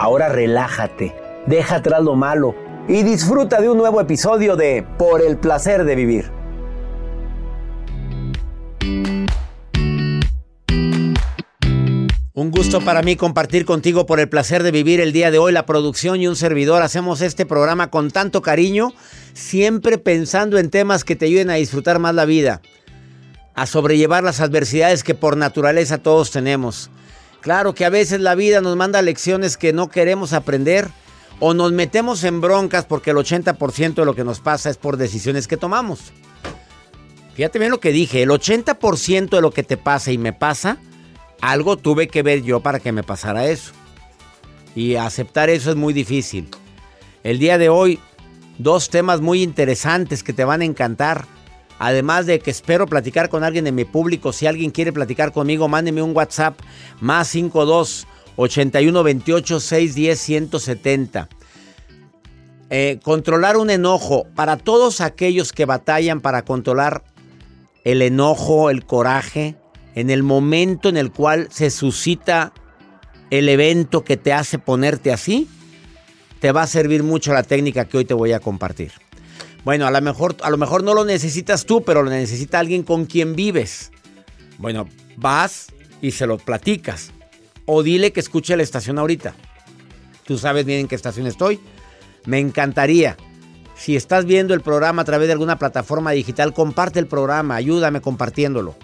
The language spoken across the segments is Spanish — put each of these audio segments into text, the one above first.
Ahora relájate, deja atrás lo malo y disfruta de un nuevo episodio de Por el placer de vivir. Un gusto para mí compartir contigo por el placer de vivir el día de hoy. La producción y un servidor hacemos este programa con tanto cariño, siempre pensando en temas que te ayuden a disfrutar más la vida, a sobrellevar las adversidades que por naturaleza todos tenemos. Claro que a veces la vida nos manda lecciones que no queremos aprender o nos metemos en broncas porque el 80% de lo que nos pasa es por decisiones que tomamos. Fíjate bien lo que dije, el 80% de lo que te pasa y me pasa algo tuve que ver yo para que me pasara eso. Y aceptar eso es muy difícil. El día de hoy, dos temas muy interesantes que te van a encantar. Además de que espero platicar con alguien de mi público. Si alguien quiere platicar conmigo, mándeme un WhatsApp más 52 81 28 610 170. controlar un enojo. Para todos aquellos que batallan para controlar el enojo, el coraje, en el momento en el cual se suscita el evento que te hace ponerte así, te va a servir mucho la técnica que hoy te voy a compartir. Bueno, a lo mejor, a lo mejor no lo necesitas tú, pero lo necesita alguien con quien vives. Bueno, vas y se lo platicas. O dile que escuche la estación ahorita. Tú sabes bien en qué estación estoy. Me encantaría. Si estás viendo el programa a través de alguna plataforma digital, comparte el programa, ayúdame compartiéndolo.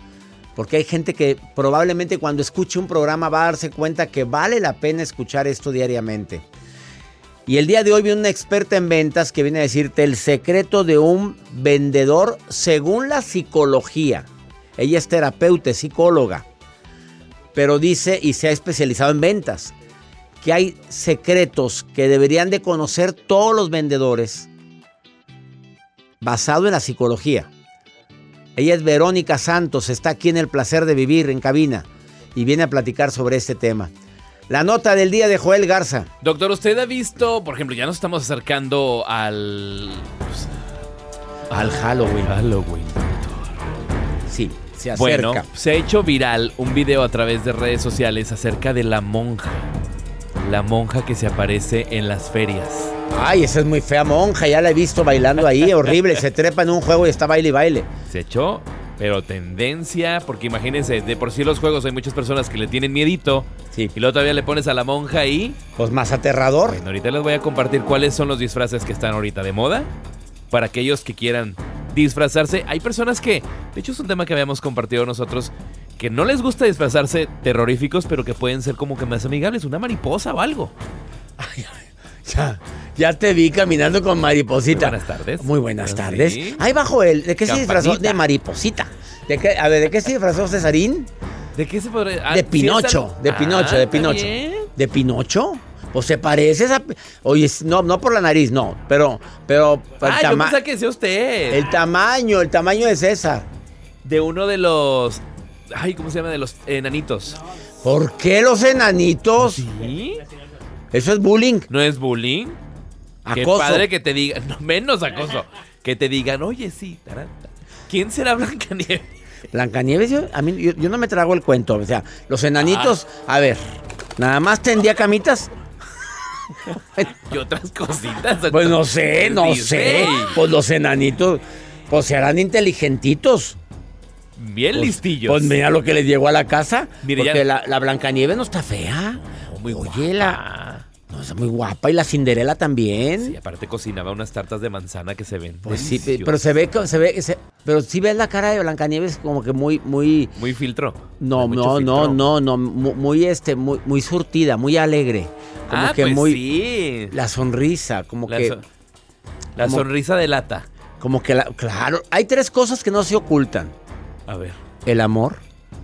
Porque hay gente que probablemente cuando escuche un programa va a darse cuenta que vale la pena escuchar esto diariamente. Y el día de hoy viene una experta en ventas que viene a decirte el secreto de un vendedor según la psicología. Ella es terapeuta, psicóloga, pero dice y se ha especializado en ventas que hay secretos que deberían de conocer todos los vendedores basado en la psicología. Ella es Verónica Santos, está aquí en el placer de vivir en cabina y viene a platicar sobre este tema. La nota del día de Joel Garza. Doctor, usted ha visto, por ejemplo, ya nos estamos acercando al. pues, Al Halloween. Halloween. Sí, se acerca. Bueno, se ha hecho viral un video a través de redes sociales acerca de la monja. La monja que se aparece en las ferias. Ay, esa es muy fea monja, ya la he visto bailando ahí, horrible. Se trepa en un juego y está baile y baile. Se echó, pero tendencia, porque imagínense, de por sí los juegos hay muchas personas que le tienen miedito. Sí. Y luego todavía le pones a la monja y. Pues más aterrador. Bueno, ahorita les voy a compartir cuáles son los disfraces que están ahorita de moda. Para aquellos que quieran disfrazarse. Hay personas que, de hecho es un tema que habíamos compartido nosotros, que no les gusta disfrazarse terroríficos, pero que pueden ser como que más amigables, una mariposa o algo. Ya, ya te vi caminando con mariposita. Muy buenas tardes. Muy buenas Sí. tardes. Ahí bajo él. ¿De qué se disfrazó? De mariposita. ¿De qué, a ver, ¿de qué se disfrazó Cesarín? ¿De qué se podría...? ah, de ¿sí es Pinocho. De Ah, Pinocho, de Pinocho. ¿De Pinocho? Pues se parece a esa. Oye, no, no por la nariz, no. Pero, pero. el Ah, yo pensaba que sea usted. El tamaño, el tamaño de César. De uno de los... Ay, ¿cómo se llama? De los enanitos. ¿Por qué los enanitos? ¿Sí? Eso es bullying. ¿No es bullying? Qué Acoso. padre que te digan, no, menos acoso, que te digan, oye, sí, taranta. ¿Quién será Blancanieves? Blancanieves, yo, a mí, yo, yo no me trago el cuento. O sea, los enanitos, Ah. a ver, nada más tendía camitas. Y otras cositas. Pues no sé, no sé. Pues los enanitos, pues serán inteligentitos. Bien Pues- listillos. Pues mira lo que les llegó a la casa. Mire, porque ya- la, la Blancanieves no está fea. Muy Oye, la. Está muy guapa. Y la Cinderela también. Sí, aparte cocinaba unas tartas de manzana que se ven. Pues sí, pero se ve se ve, se- pero sí ves la cara de Blancanieves como que muy, muy, Muy filtro. no, no, no, filtro. no, no, mu- muy, este, muy, muy surtida, muy alegre, como ah, que pues muy, sí. la sonrisa, como La, que, so- la como- sonrisa de lata. como que, la, claro, hay tres cosas que no se ocultan: A ver. el amor,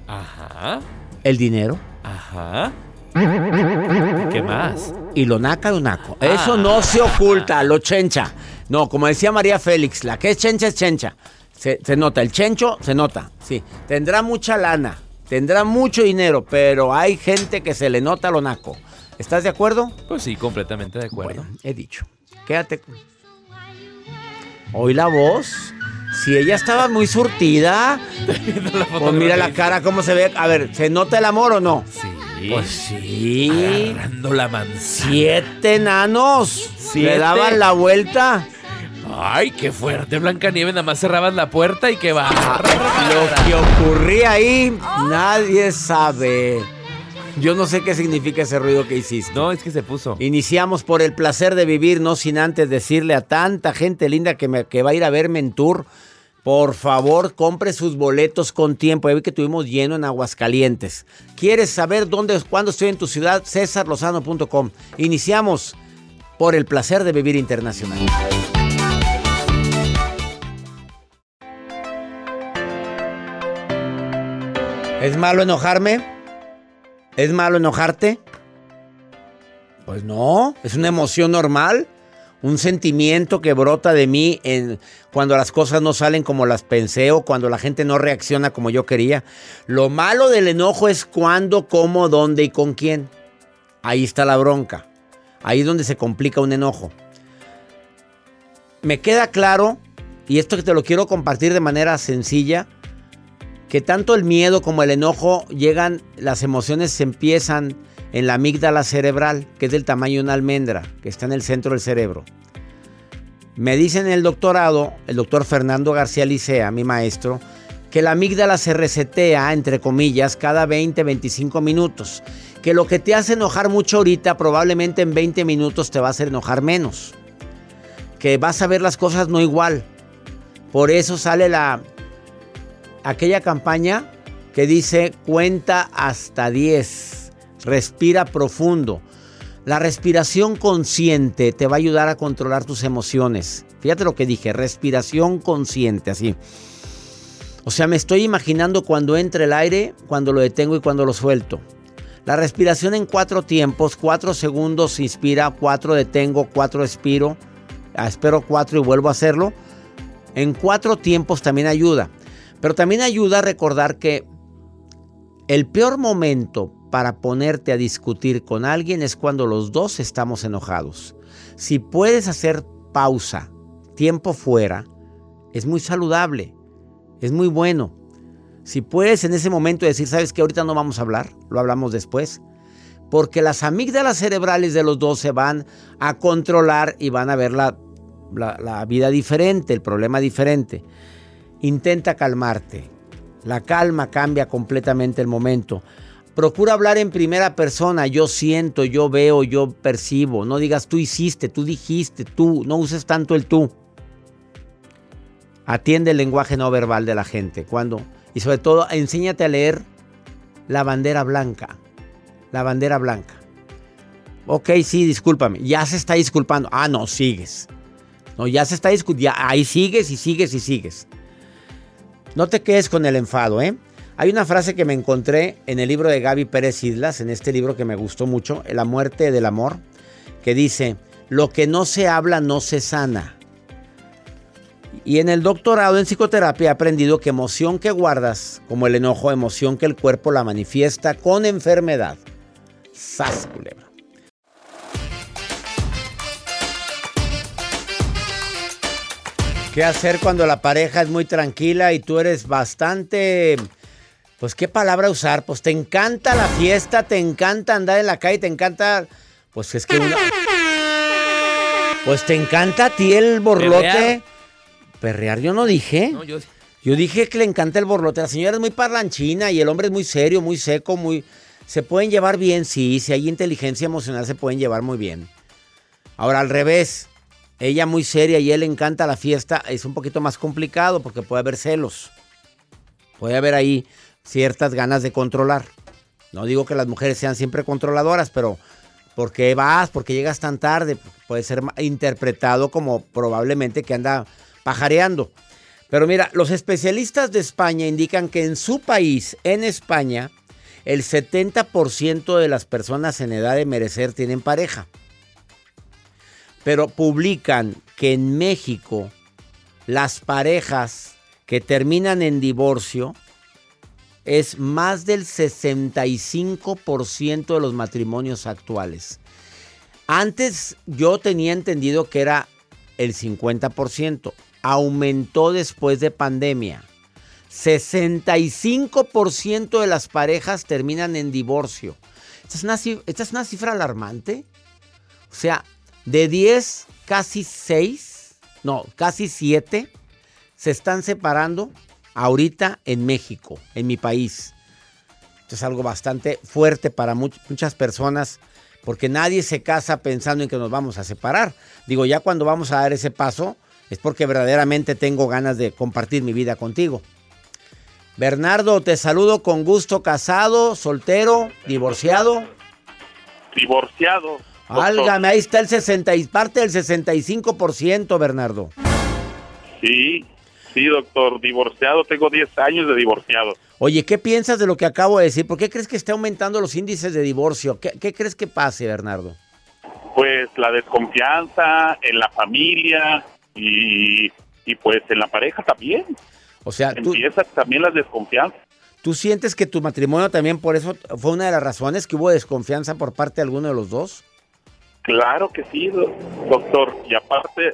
Ajá. el dinero Ajá. ¿Qué más? y lo naca de naco. Ah. Eso no se oculta, lo chencha. No, como decía María Félix, la que es chencha es chencha. Se, se nota, el chencho se nota, sí. Tendrá mucha lana, tendrá mucho dinero, pero hay gente que se le nota lo naco. ¿Estás de acuerdo? Pues sí, completamente de acuerdo. Bueno, he dicho. Quédate. Oí la voz. Si ella estaba muy surtida, pues mira la cara cómo se ve. A ver, ¿se nota el amor o no? Sí. Pues sí. Agarrando la manzana. Siete enanos. Siete. Le daban la vuelta. Ay, qué fuerte, Blancanieves. Nada más cerrabas la puerta y que va. Lo que ocurría ahí, nadie sabe. Yo no sé qué significa ese ruido que hiciste. No, es que se puso. Iniciamos por el placer de vivir, no sin antes decirle a tanta gente linda que, me- que va a ir a verme en tour. Por favor, compre sus boletos con tiempo. Ya vi que tuvimos lleno en Aguascalientes. ¿Quieres saber dónde, cuándo estoy en tu ciudad? CésarLozano.com. Iniciamos por el placer de vivir internacional. ¿Es malo enojarme? ¿Es malo enojarte? Pues no, es una emoción normal, un sentimiento que brota de mí en, cuando las cosas no salen como las pensé o cuando la gente no reacciona como yo quería. Lo malo del enojo es cuándo, cómo, dónde y con quién. Ahí está la bronca. Ahí es donde se complica un enojo. Me queda claro, y esto que te lo quiero compartir de manera sencilla, que tanto el miedo como el enojo llegan, las emociones se empiezan en la amígdala cerebral, que es del tamaño de una almendra, que está en el centro del cerebro. Me dicen en el doctorado, el doctor Fernando García Licea, mi maestro, que la amígdala se resetea, entre comillas, cada 20, 25 minutos. Que lo que te hace enojar mucho ahorita, probablemente en 20 minutos te va a hacer enojar menos. Que vas a ver las cosas no igual. Por eso sale la, aquella campaña que dice cuenta hasta 10, respira profundo. La respiración consciente te va a ayudar a controlar tus emociones. Fíjate lo que dije, respiración consciente, así. O sea, me estoy imaginando cuando entra el aire, cuando lo detengo y cuando lo suelto. La respiración en cuatro tiempos, cuatro segundos inspira, cuatro detengo, cuatro expiro, ah, espero cuatro y vuelvo a hacerlo. En cuatro tiempos también ayuda. Pero también ayuda a recordar que el peor momento para ponerte a discutir con alguien es cuando los dos estamos enojados. Si puedes hacer pausa, tiempo fuera, es muy saludable, es muy bueno. Si puedes en ese momento decir, sabes que ahorita no vamos a hablar, lo hablamos después, porque las amígdalas cerebrales de los dos se van a controlar y van a ver la, la, la vida diferente, el problema diferente. Intenta calmarte. La calma cambia completamente el momento. Procura hablar en primera persona. Yo siento, yo veo, yo percibo. No digas tú hiciste, tú dijiste, tú. No uses tanto el tú. Atiende el lenguaje no verbal de la gente. Cuando y sobre todo enséñate a leer la bandera blanca. La bandera blanca. Ok, sí, discúlpame. Ya se está disculpando. Ah, no, sigues. No, ya se está discutiendo. Ahí sigues y sigues y sigues. No te quedes con el enfado, ¿eh? Hay una frase que me encontré en el libro de Gaby Pérez Islas, en este libro que me gustó mucho, La muerte del amor, que dice, lo que no se habla no se sana. Y en el doctorado en psicoterapia he aprendido que emoción que guardas, como el enojo, emoción que el cuerpo la manifiesta con enfermedad. Sas, culebra. ¿Qué hacer cuando la pareja es muy tranquila y tú eres bastante... Pues qué palabra usar, pues te encanta la fiesta, te encanta andar en la calle, te encanta... Pues es que una... Pues te encanta a ti el borlote. Perrear. Perrear, yo no dije. No, yo, Yo dije que le encanta el borlote. La señora es muy parlanchina y el hombre es muy serio, muy seco, muy... Se pueden llevar bien, sí. Si hay inteligencia emocional, se pueden llevar muy bien. Ahora, al revés. Ella muy seria y él le encanta la fiesta. Es un poquito más complicado porque puede haber celos. Puede haber ahí ciertas ganas de controlar. No digo que las mujeres sean siempre controladoras, pero ¿por qué vas? ¿Por qué llegas tan tarde? Puede ser interpretado como probablemente que anda pajareando. Pero mira, los especialistas de España indican que en su país, en España, el 70% de las personas en edad de merecer tienen pareja. Pero publican que en México las parejas que terminan en divorcio es más del 65% de los matrimonios actuales. Antes yo tenía entendido que era el 50%. Aumentó después de pandemia. 65% de las parejas terminan en divorcio. Esta es, una, ci- esta es una cifra alarmante. O sea, de 10, casi 6, no, casi 7 se están separando ahorita en México, en mi país. Esto es algo bastante fuerte para much- muchas personas porque nadie se casa pensando en que nos vamos a separar. Digo, ya cuando vamos a dar ese paso es porque verdaderamente tengo ganas de compartir mi vida contigo. Bernardo, te saludo con gusto, casado, soltero, divorciado. divorciado. Álgame, ahí está el 60 y parte del 65%, Bernardo. Sí, sí, doctor, divorciado. Tengo 10 años de divorciado. Oye, ¿qué piensas de lo que acabo de decir? ¿Por qué crees que está aumentando los índices de divorcio? ¿Qué, qué crees que pase, Bernardo? Pues la desconfianza en la familia y, y pues en la pareja también. O sea, ¿tú, Empieza también la desconfianza. ¿tú sientes que tu matrimonio también por eso fue una de las razones que hubo desconfianza por parte de alguno de los dos? Claro que sí, do- doctor. Y aparte,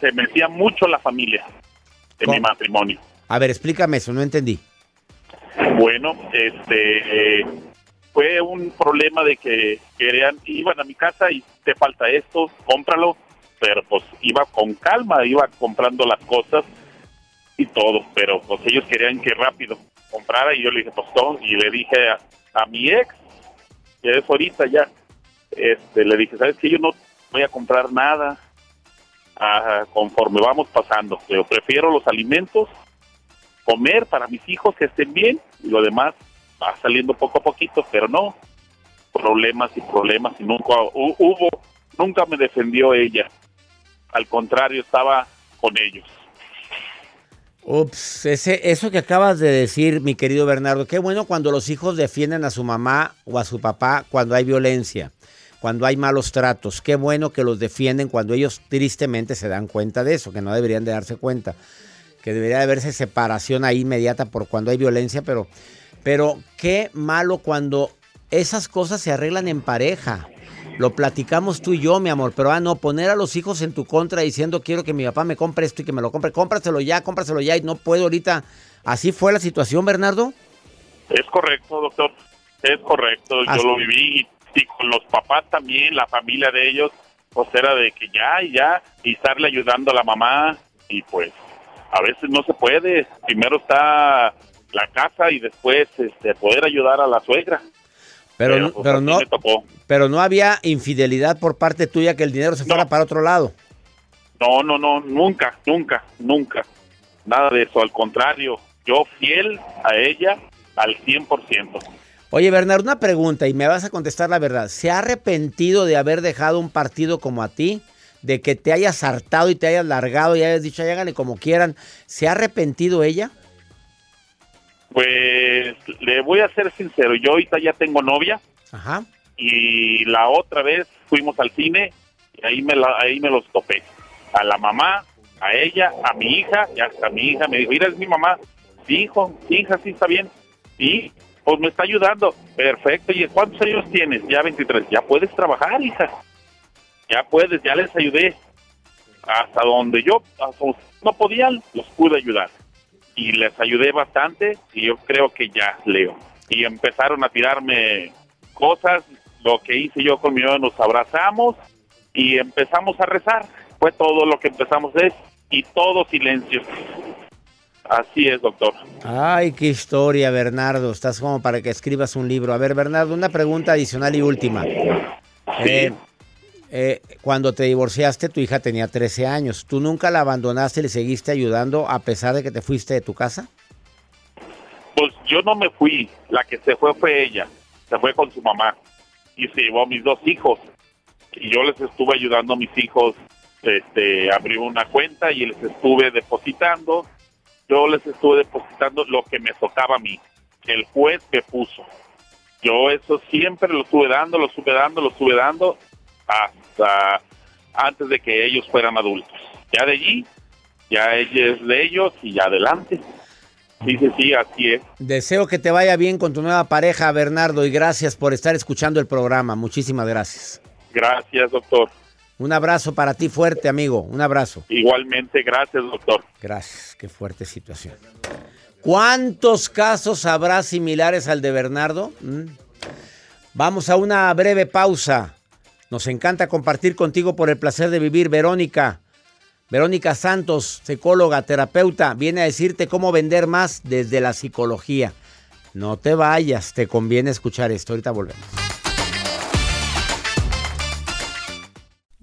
se metía mucho la familia ¿Cómo? mi matrimonio. A ver, explícame eso, no entendí. Bueno, este eh, fue un problema de que querían, iban a mi casa y te falta esto, cómpralo, pero pues iba con calma, iba comprando las cosas y todo, pero pues ellos querían que rápido comprara y yo le dije, pues todo, y le dije a, a mi ex, que es ahorita ya, este, le dije, ¿sabes qué? Yo no voy a comprar nada ah, conforme vamos pasando, pero prefiero los alimentos comer para mis hijos que estén bien y lo demás va saliendo poco a poquito, pero no problemas y problemas y nunca hu- hubo, nunca me defendió ella. Al contrario, estaba con ellos. Ups, ese, eso que acabas de decir, mi querido Bernardo, qué bueno cuando los hijos defienden a su mamá o a su papá cuando hay violencia, cuando hay malos tratos. Qué bueno que los defienden cuando ellos tristemente se dan cuenta de eso, que no deberían de darse cuenta, que debería de haberse separación ahí inmediata por cuando hay violencia, pero, pero qué malo cuando esas cosas se arreglan en pareja. Lo platicamos tú y yo, mi amor, pero ah, no, poner a los hijos en tu contra diciendo quiero que mi papá me compre esto y que me lo compre, cómpraselo ya, cómpraselo ya y no puedo ahorita. ¿Así fue la situación, Bernardo? Es correcto, doctor. Es correcto. Así- Yo lo viví y con los papás también, la familia de ellos, pues era de que ya y ya, y estarle ayudando a la mamá y pues a veces no se puede. Primero está la casa y después este, poder ayudar a la suegra. Pero, no- pues, pero no, pero no había infidelidad por parte tuya que el dinero se fuera No. para otro lado. No, no, no, nunca, nunca, nunca. Nada de eso, al contrario, yo fiel a ella al 100%. Oye, Bernardo, una pregunta y me vas a contestar la verdad. ¿Se ha arrepentido de haber dejado un partido como a ti? De que te hayas hartado y te hayas largado y hayas dicho, "Ay, háganle como quieran. ¿Se ha arrepentido ella? Pues le voy a ser sincero, yo ahorita ya tengo novia Ajá. y la otra vez fuimos al cine y ahí me, la, ahí me los topé. A la mamá, a ella, a mi hija, y hasta mi hija me dijo, mira, es mi mamá. Sí, hijo, hija, sí está bien. Sí, pues me está ayudando. Perfecto. ¿Y cuántos años tienes? Ya 23. Ya puedes trabajar, hija. Ya puedes, ya les ayudé. Hasta donde yo hasta no podían, los pude ayudar. Y les ayudé bastante y yo creo que ya leo. Y empezaron a tirarme cosas. Lo que hice yo con mi mamá, nos abrazamos y empezamos a rezar. Fue todo lo que empezamos a hacer y todo silencio. Así es, doctor. Ay, qué historia, Bernardo. Estás como para que escribas un libro. A ver, Bernardo, una pregunta adicional y última. Eh, eh, cuando te divorciaste, tu hija tenía 13 años. ¿Tú nunca la abandonaste y le seguiste ayudando a pesar de que te fuiste de tu casa? Pues yo no me fui. La que se fue fue ella. Se fue con su mamá. Y se llevó a mis dos hijos. Y yo les estuve ayudando a mis hijos. Este, abrí una cuenta y les estuve depositando yo les estuve depositando lo que me tocaba a mí, que el juez me puso. Yo eso siempre lo estuve dando, lo estuve dando, lo estuve dando hasta antes de que ellos fueran adultos. Ya de allí, ya es de ellos y ya adelante. Sí, sí, sí, así es. Deseo que te vaya bien con tu nueva pareja, Bernardo, y gracias por estar escuchando el programa. Muchísimas gracias. Gracias, doctor. Un abrazo para ti fuerte, amigo. Un abrazo. Igualmente, gracias, doctor. Gracias, qué fuerte situación. ¿Cuántos casos habrá similares al de Bernardo? ¿Mm? Vamos a una breve pausa. Nos encanta compartir contigo por el placer de vivir, Verónica. Verónica Santos, psicóloga, terapeuta, viene a decirte cómo vender más desde la psicología. No te vayas, te conviene escuchar esto. Ahorita volvemos.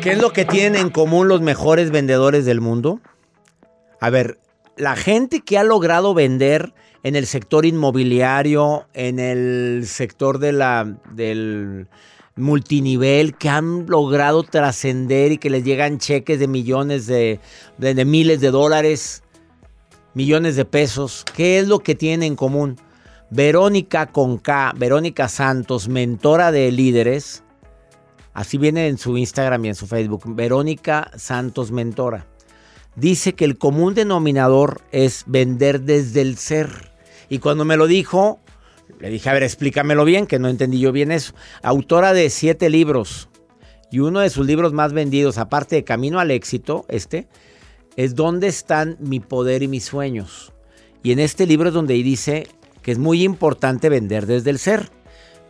¿Qué es lo que tienen en común los mejores vendedores del mundo? A ver, la gente que ha logrado vender en el sector inmobiliario, en el sector de la, del multinivel, que han logrado trascender y que les llegan cheques de millones de, de, de miles de dólares, millones de pesos. ¿Qué es lo que tienen en común? Verónica con K, Verónica Santos, mentora de líderes Así viene en su Instagram y en su Facebook. Verónica Santos Mentora. Dice que el común denominador es vender desde el ser. Y cuando me lo dijo, le dije, a ver, explícamelo bien, que no entendí yo bien eso. Autora de siete libros. Y uno de sus libros más vendidos, aparte de Camino al Éxito, este, es ¿Dónde están mi poder y mis sueños? Y en este libro es donde dice que es muy importante vender desde el ser.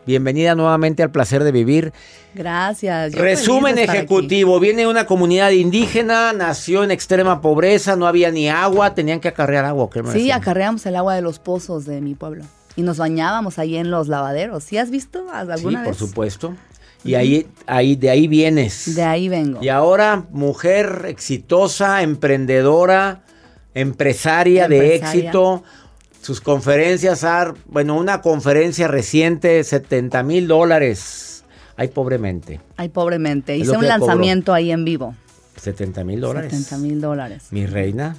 Bienvenida nuevamente al placer de vivir. Gracias. Resumen ejecutivo. Viene una comunidad indígena, nació en extrema pobreza, no había ni agua, tenían que acarrear agua. ¿qué me sí, decían? acarreamos el agua de los pozos de mi pueblo. Y nos bañábamos ahí en los lavaderos. ¿Sí has visto alguna sí, por supuesto. Y ahí, ahí, de ahí vienes. De ahí vengo. Y ahora, mujer exitosa, emprendedora, empresaria. de éxito sus conferencias, bueno, una conferencia reciente, 70 mil dólares. Ay, pobremente. Ay, pobremente. Hice un lanzamiento ahí en vivo. 70 mil dólares. 70 mil dólares. Mi reina,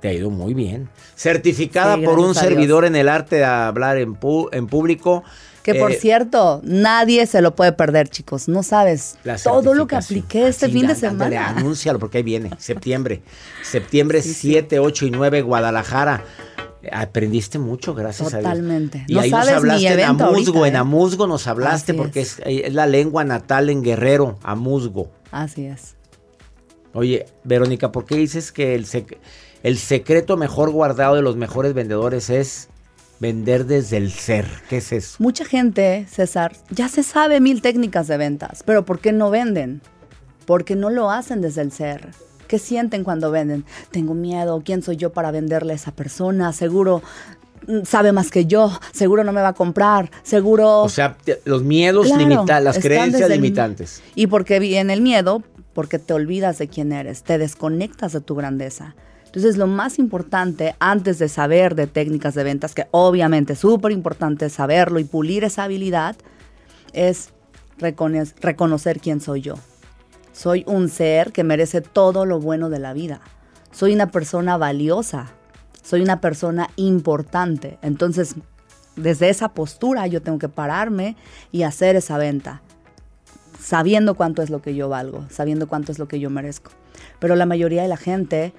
te ha ido muy bien. Certificada por un servidor en el arte de hablar en, en público. Que por eh, cierto, nadie se lo puede perder, chicos. No sabes todo lo que apliqué este fin de semana. anúncialo porque ahí viene, septiembre. Septiembre 7, 8 y 9, Guadalajara. Aprendiste mucho, gracias Totalmente. a Dios. Y ahí nos hablaste en Amuzgo, en ¿eh? Amuzgo nos hablaste porque es. la lengua natal en Guerrero, Amuzgo. Así es. Oye, Verónica, ¿por qué dices que el, el secreto mejor guardado de los mejores vendedores es vender desde el ser? ¿Qué es eso? Mucha gente, César, ya se sabe mil técnicas de ventas, pero ¿por qué no venden? Porque no lo hacen desde el ser. ¿Qué sienten cuando venden? Tengo miedo, ¿quién soy yo para venderle a esa persona? Seguro mm, sabe más que yo, seguro no me va a comprar, seguro... O sea, los miedos limitan, las creencias limitantes. Y porque viene el miedo, porque te olvidas de quién eres, te desconectas de tu grandeza. Entonces, lo más importante antes de saber de técnicas de ventas, que obviamente es súper importante saberlo y pulir esa habilidad, es reconocer quién soy yo. Soy un ser que merece todo lo bueno de la vida. Soy una persona valiosa. Soy una persona importante. Entonces, desde esa postura yo tengo que pararme y hacer esa venta sabiendo cuánto es lo que yo valgo, sabiendo cuánto es lo que yo merezco. Pero la mayoría de la gente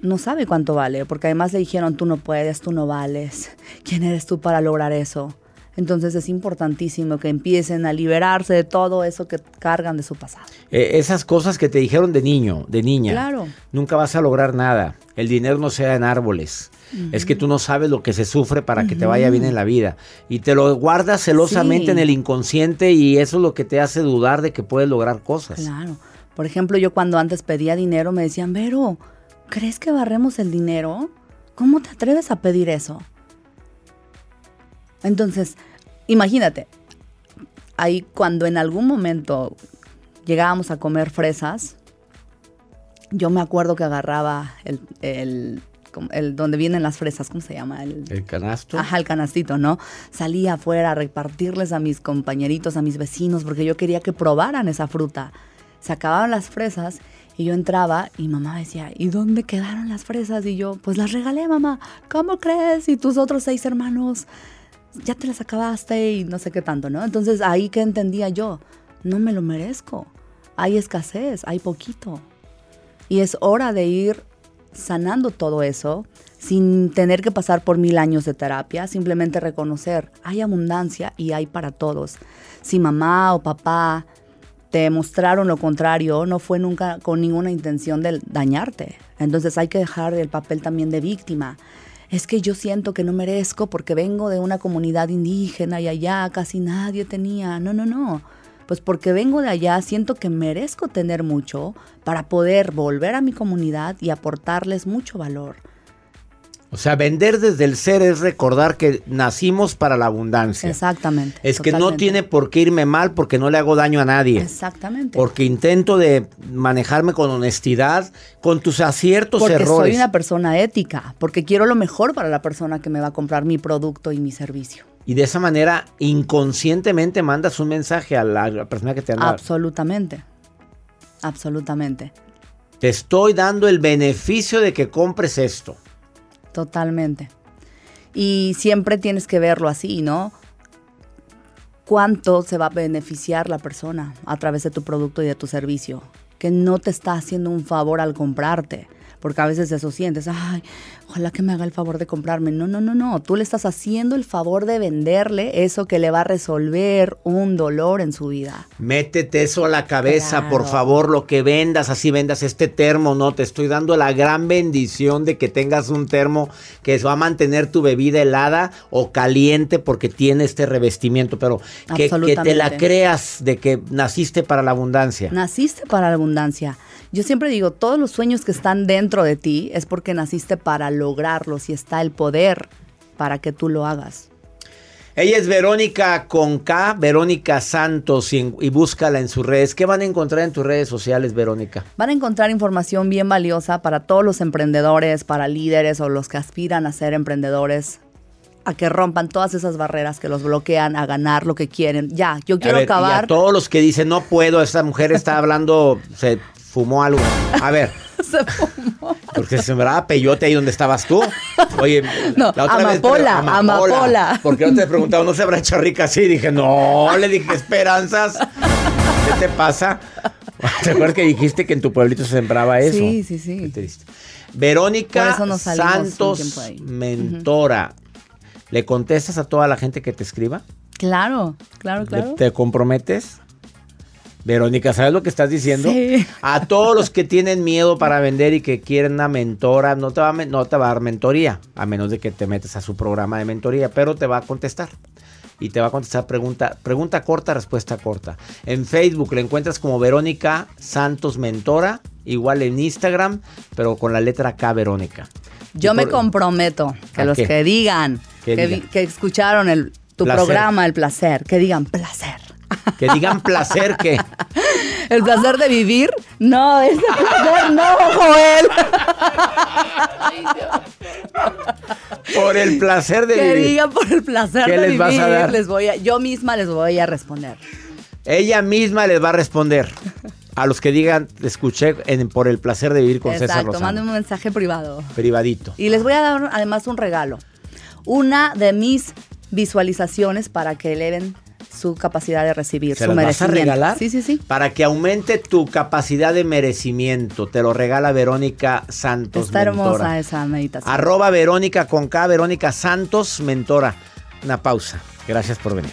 no sabe cuánto vale, porque además le dijeron, tú no puedes, tú no vales, ¿quién eres tú para lograr eso? Entonces es importantísimo que empiecen a liberarse de todo eso que cargan de su pasado. Eh, esas cosas que te dijeron de niño, de niña. Claro. Nunca vas a lograr nada. El dinero no sea en árboles. Es que tú no sabes lo que se sufre para que te vaya bien en la vida. Y te lo guardas celosamente en el inconsciente y eso es lo que te hace dudar de que puedes lograr cosas. Claro. Por ejemplo, yo cuando antes pedía dinero me decían, Vero, ¿crees que barremos el dinero? ¿Cómo te atreves a pedir eso? Entonces, imagínate, ahí cuando en algún momento llegábamos a comer fresas, yo me acuerdo que agarraba el, el, donde vienen las fresas, ¿cómo se llama? El, canasto. Ajá, el canastito, ¿no? Salía afuera a repartirles a mis compañeritos, a mis vecinos, porque yo quería que probaran esa fruta. Se acababan las fresas y yo entraba y mamá decía, ¿y dónde quedaron las fresas? Y yo, pues las regalé, mamá. ¿Cómo crees? Y tus otros seis hermanos, ya te las acabaste y no sé qué tanto, ¿no? Entonces ahí que entendía yo, no me lo merezco. Hay escasez, hay poquito. Y es hora de ir sanando todo eso sin tener que pasar por mil años de terapia, simplemente reconocer, hay abundancia y hay para todos. Si mamá o papá te mostraron lo contrario, no fue nunca con ninguna intención de dañarte. Entonces hay que dejar el papel también de víctima. Es que yo siento que no merezco porque vengo de una comunidad indígena y allá casi nadie tenía. No, no, no. Pues porque vengo de allá, siento que merezco tener mucho para poder volver a mi comunidad y aportarles mucho valor. O sea, vender desde el ser es recordar que nacimos para la abundancia. Exactamente. Es que no tiene por qué irme mal porque no le hago daño a nadie. Exactamente. Porque intento de manejarme con honestidad, con tus aciertos, porque errores. Porque soy una persona ética, porque quiero lo mejor para la persona que me va a comprar mi producto y mi servicio. Y de esa manera, inconscientemente mandas un mensaje a la, persona que te anda. Absolutamente. Absolutamente. Te estoy dando el beneficio de que compres esto. Totalmente. Y siempre tienes que verlo así, ¿no? ¿Cuánto se va a beneficiar la persona a través de tu producto y de tu servicio? Que no te está haciendo un favor al comprarte porque a veces eso sientes, ay, ojalá que me haga el favor de comprarme. No, no, no, no, tú le estás haciendo el favor de venderle eso que le va a resolver un dolor en su vida. Métete eso a la cabeza, por favor, lo que vendas, así vendas este termo, no, te estoy dando la gran bendición de que tengas un termo que va a mantener tu bebida helada o caliente porque tiene este revestimiento, pero que, que te la creas de que naciste para la abundancia. Naciste para la abundancia. Yo siempre digo, todos los sueños que están dentro de ti es porque naciste para lograrlos y está el poder para que tú lo hagas. Ella es Verónica con K, Verónica Santos, y, búscala en sus redes. ¿Qué van a encontrar en tus redes sociales, Verónica? Van a encontrar información bien valiosa para todos los emprendedores, para líderes o los que aspiran a ser emprendedores, a que rompan todas esas barreras que los bloquean a ganar lo que quieren. Ya, yo quiero acabar. Y a todos los que dicen no puedo, esta mujer está hablando, se fumó algo. A ver. se fumó. Porque se me daba peyote ahí donde estabas tú. Oye, no, la otra amapola, vez, amapola, amapola. Porque no te he preguntado, ¿no se habrá hecho rica así? Dije, no, le dije, esperanzas. ¿Qué te pasa? ¿Te acuerdas que dijiste que en tu pueblito se sembraba eso? Sí, sí, sí. Qué triste. Verónica Santos, mentora. ¿Le contestas a toda la gente que te escriba? Claro, claro, claro. ¿Te comprometes? Verónica, ¿sabes lo que estás diciendo? Sí. A todos los que tienen miedo para vender y que quieren una mentora, no te, va a, no te va a dar mentoría, a menos de que te metas a su programa de mentoría, pero te va a contestar. Y te va a contestar pregunta, pregunta corta, respuesta corta. En Facebook le encuentras como Verónica Santos Mentora, igual en Instagram, pero con la letra K Verónica. Yo me comprometo que ¿A los qué? que digan ¿Qué que, digan? vi- que escucharon el, tu Placer. programa, el placer, que digan placer. Que digan placer que... El placer de vivir. No, ese placer no, Joel. Por el placer de Que vivir. digan por el placer ¿Qué de les vivir. vas a dar? Les voy a, yo misma les voy a responder. Ella misma les va a responder. A los que digan, escuché en- por el placer de vivir con César Exacto, Lozano. manden un mensaje privado. Privadito. Y les voy a dar además un regalo. Una de mis visualizaciones para que eleven su capacidad de recibir, ¿Se su las vas a regalar? Sí, sí, sí. Para que aumente tu capacidad de merecimiento. Te lo regala Verónica Santos Está hermosa Mentora. esa meditación. Arroba Verónica con K, Verónica Santos Mentora. Una pausa. Gracias por venir.